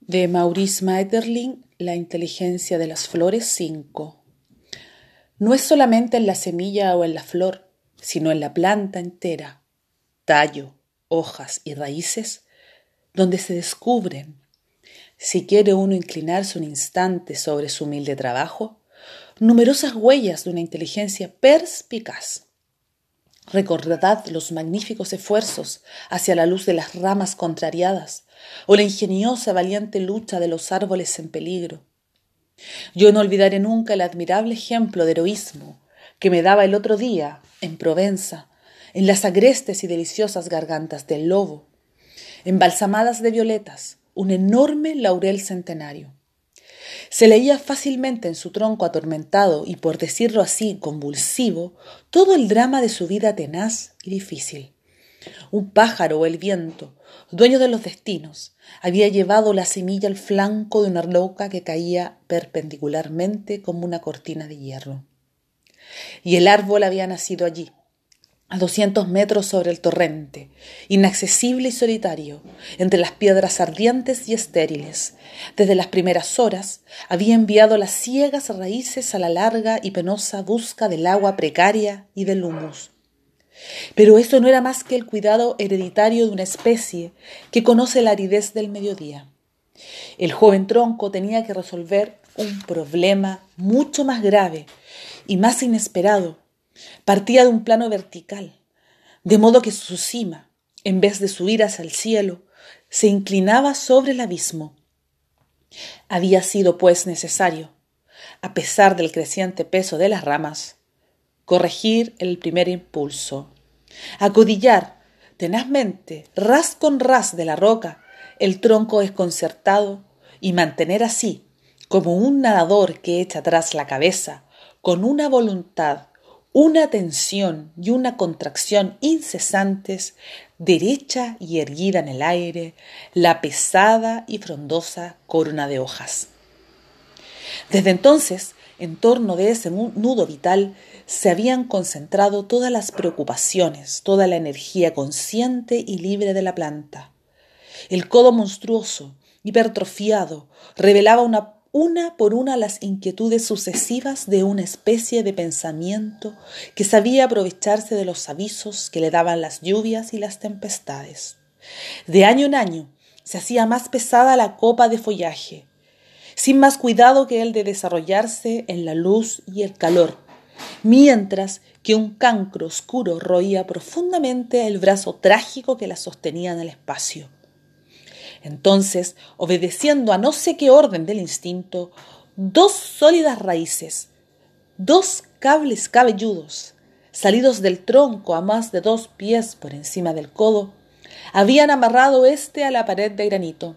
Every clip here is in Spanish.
De Maurice Maeterlinck, La inteligencia de las flores 5. No es solamente en la semilla o en la flor, sino en la planta entera, tallo, hojas y raíces, donde se descubren, si quiere uno inclinarse un instante sobre su humilde trabajo, numerosas huellas de una inteligencia perspicaz. Recordad los magníficos esfuerzos hacia la luz de las ramas contrariadas o la ingeniosa valiente lucha de los árboles en peligro. Yo no olvidaré nunca el admirable ejemplo de heroísmo que me daba el otro día en Provenza, en las agrestes y deliciosas gargantas del lobo, embalsamadas de violetas, un enorme laurel centenario. Se leía fácilmente en su tronco atormentado y, por decirlo así, convulsivo, todo el drama de su vida tenaz y difícil. Un pájaro o el viento, dueño de los destinos, había llevado la semilla al flanco de una roca que caía perpendicularmente como una cortina de hierro. Y el árbol había nacido allí, a doscientos metros sobre el torrente, inaccesible y solitario, entre las piedras ardientes y estériles. Desde las primeras horas había enviado las ciegas raíces a la larga y penosa busca del agua precaria y del humus. Pero esto no era más que el cuidado hereditario de una especie que conoce la aridez del mediodía. El joven tronco tenía que resolver un problema mucho más grave y más inesperado Partía de un plano vertical, de modo que su cima, en vez de subir hacia el cielo, se inclinaba sobre el abismo. Había sido, pues, necesario, a pesar del creciente peso de las ramas, corregir el primer impulso, acudillar tenazmente, ras con ras de la roca, el tronco desconcertado y mantener así, como un nadador que echa atrás la cabeza, con una voluntad una tensión y una contracción incesantes, derecha y erguida en el aire, la pesada y frondosa corona de hojas. Desde entonces, en torno de ese nudo vital, se habían concentrado todas las preocupaciones, toda la energía consciente y libre de la planta. El codo monstruoso, hipertrofiado, revelaba una una por una las inquietudes sucesivas de una especie de pensamiento que sabía aprovecharse de los avisos que le daban las lluvias y las tempestades. De año en año se hacía más pesada la copa de follaje, sin más cuidado que el de desarrollarse en la luz y el calor, mientras que un cancro oscuro roía profundamente el brazo trágico que la sostenía en el espacio. Entonces, obedeciendo a no sé qué orden del instinto, dos sólidas raíces, dos cables cabelludos, salidos del tronco a más de dos pies por encima del codo, habían amarrado éste a la pared de granito.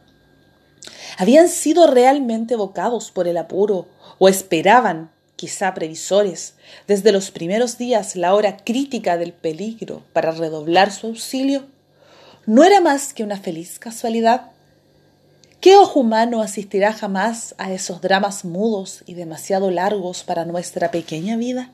Habían sido realmente evocados por el apuro o esperaban, quizá previsores, desde los primeros días la hora crítica del peligro para redoblar su auxilio. ¿No era más que una feliz casualidad? ¿Qué ojo humano asistirá jamás a esos dramas mudos y demasiado largos para nuestra pequeña vida?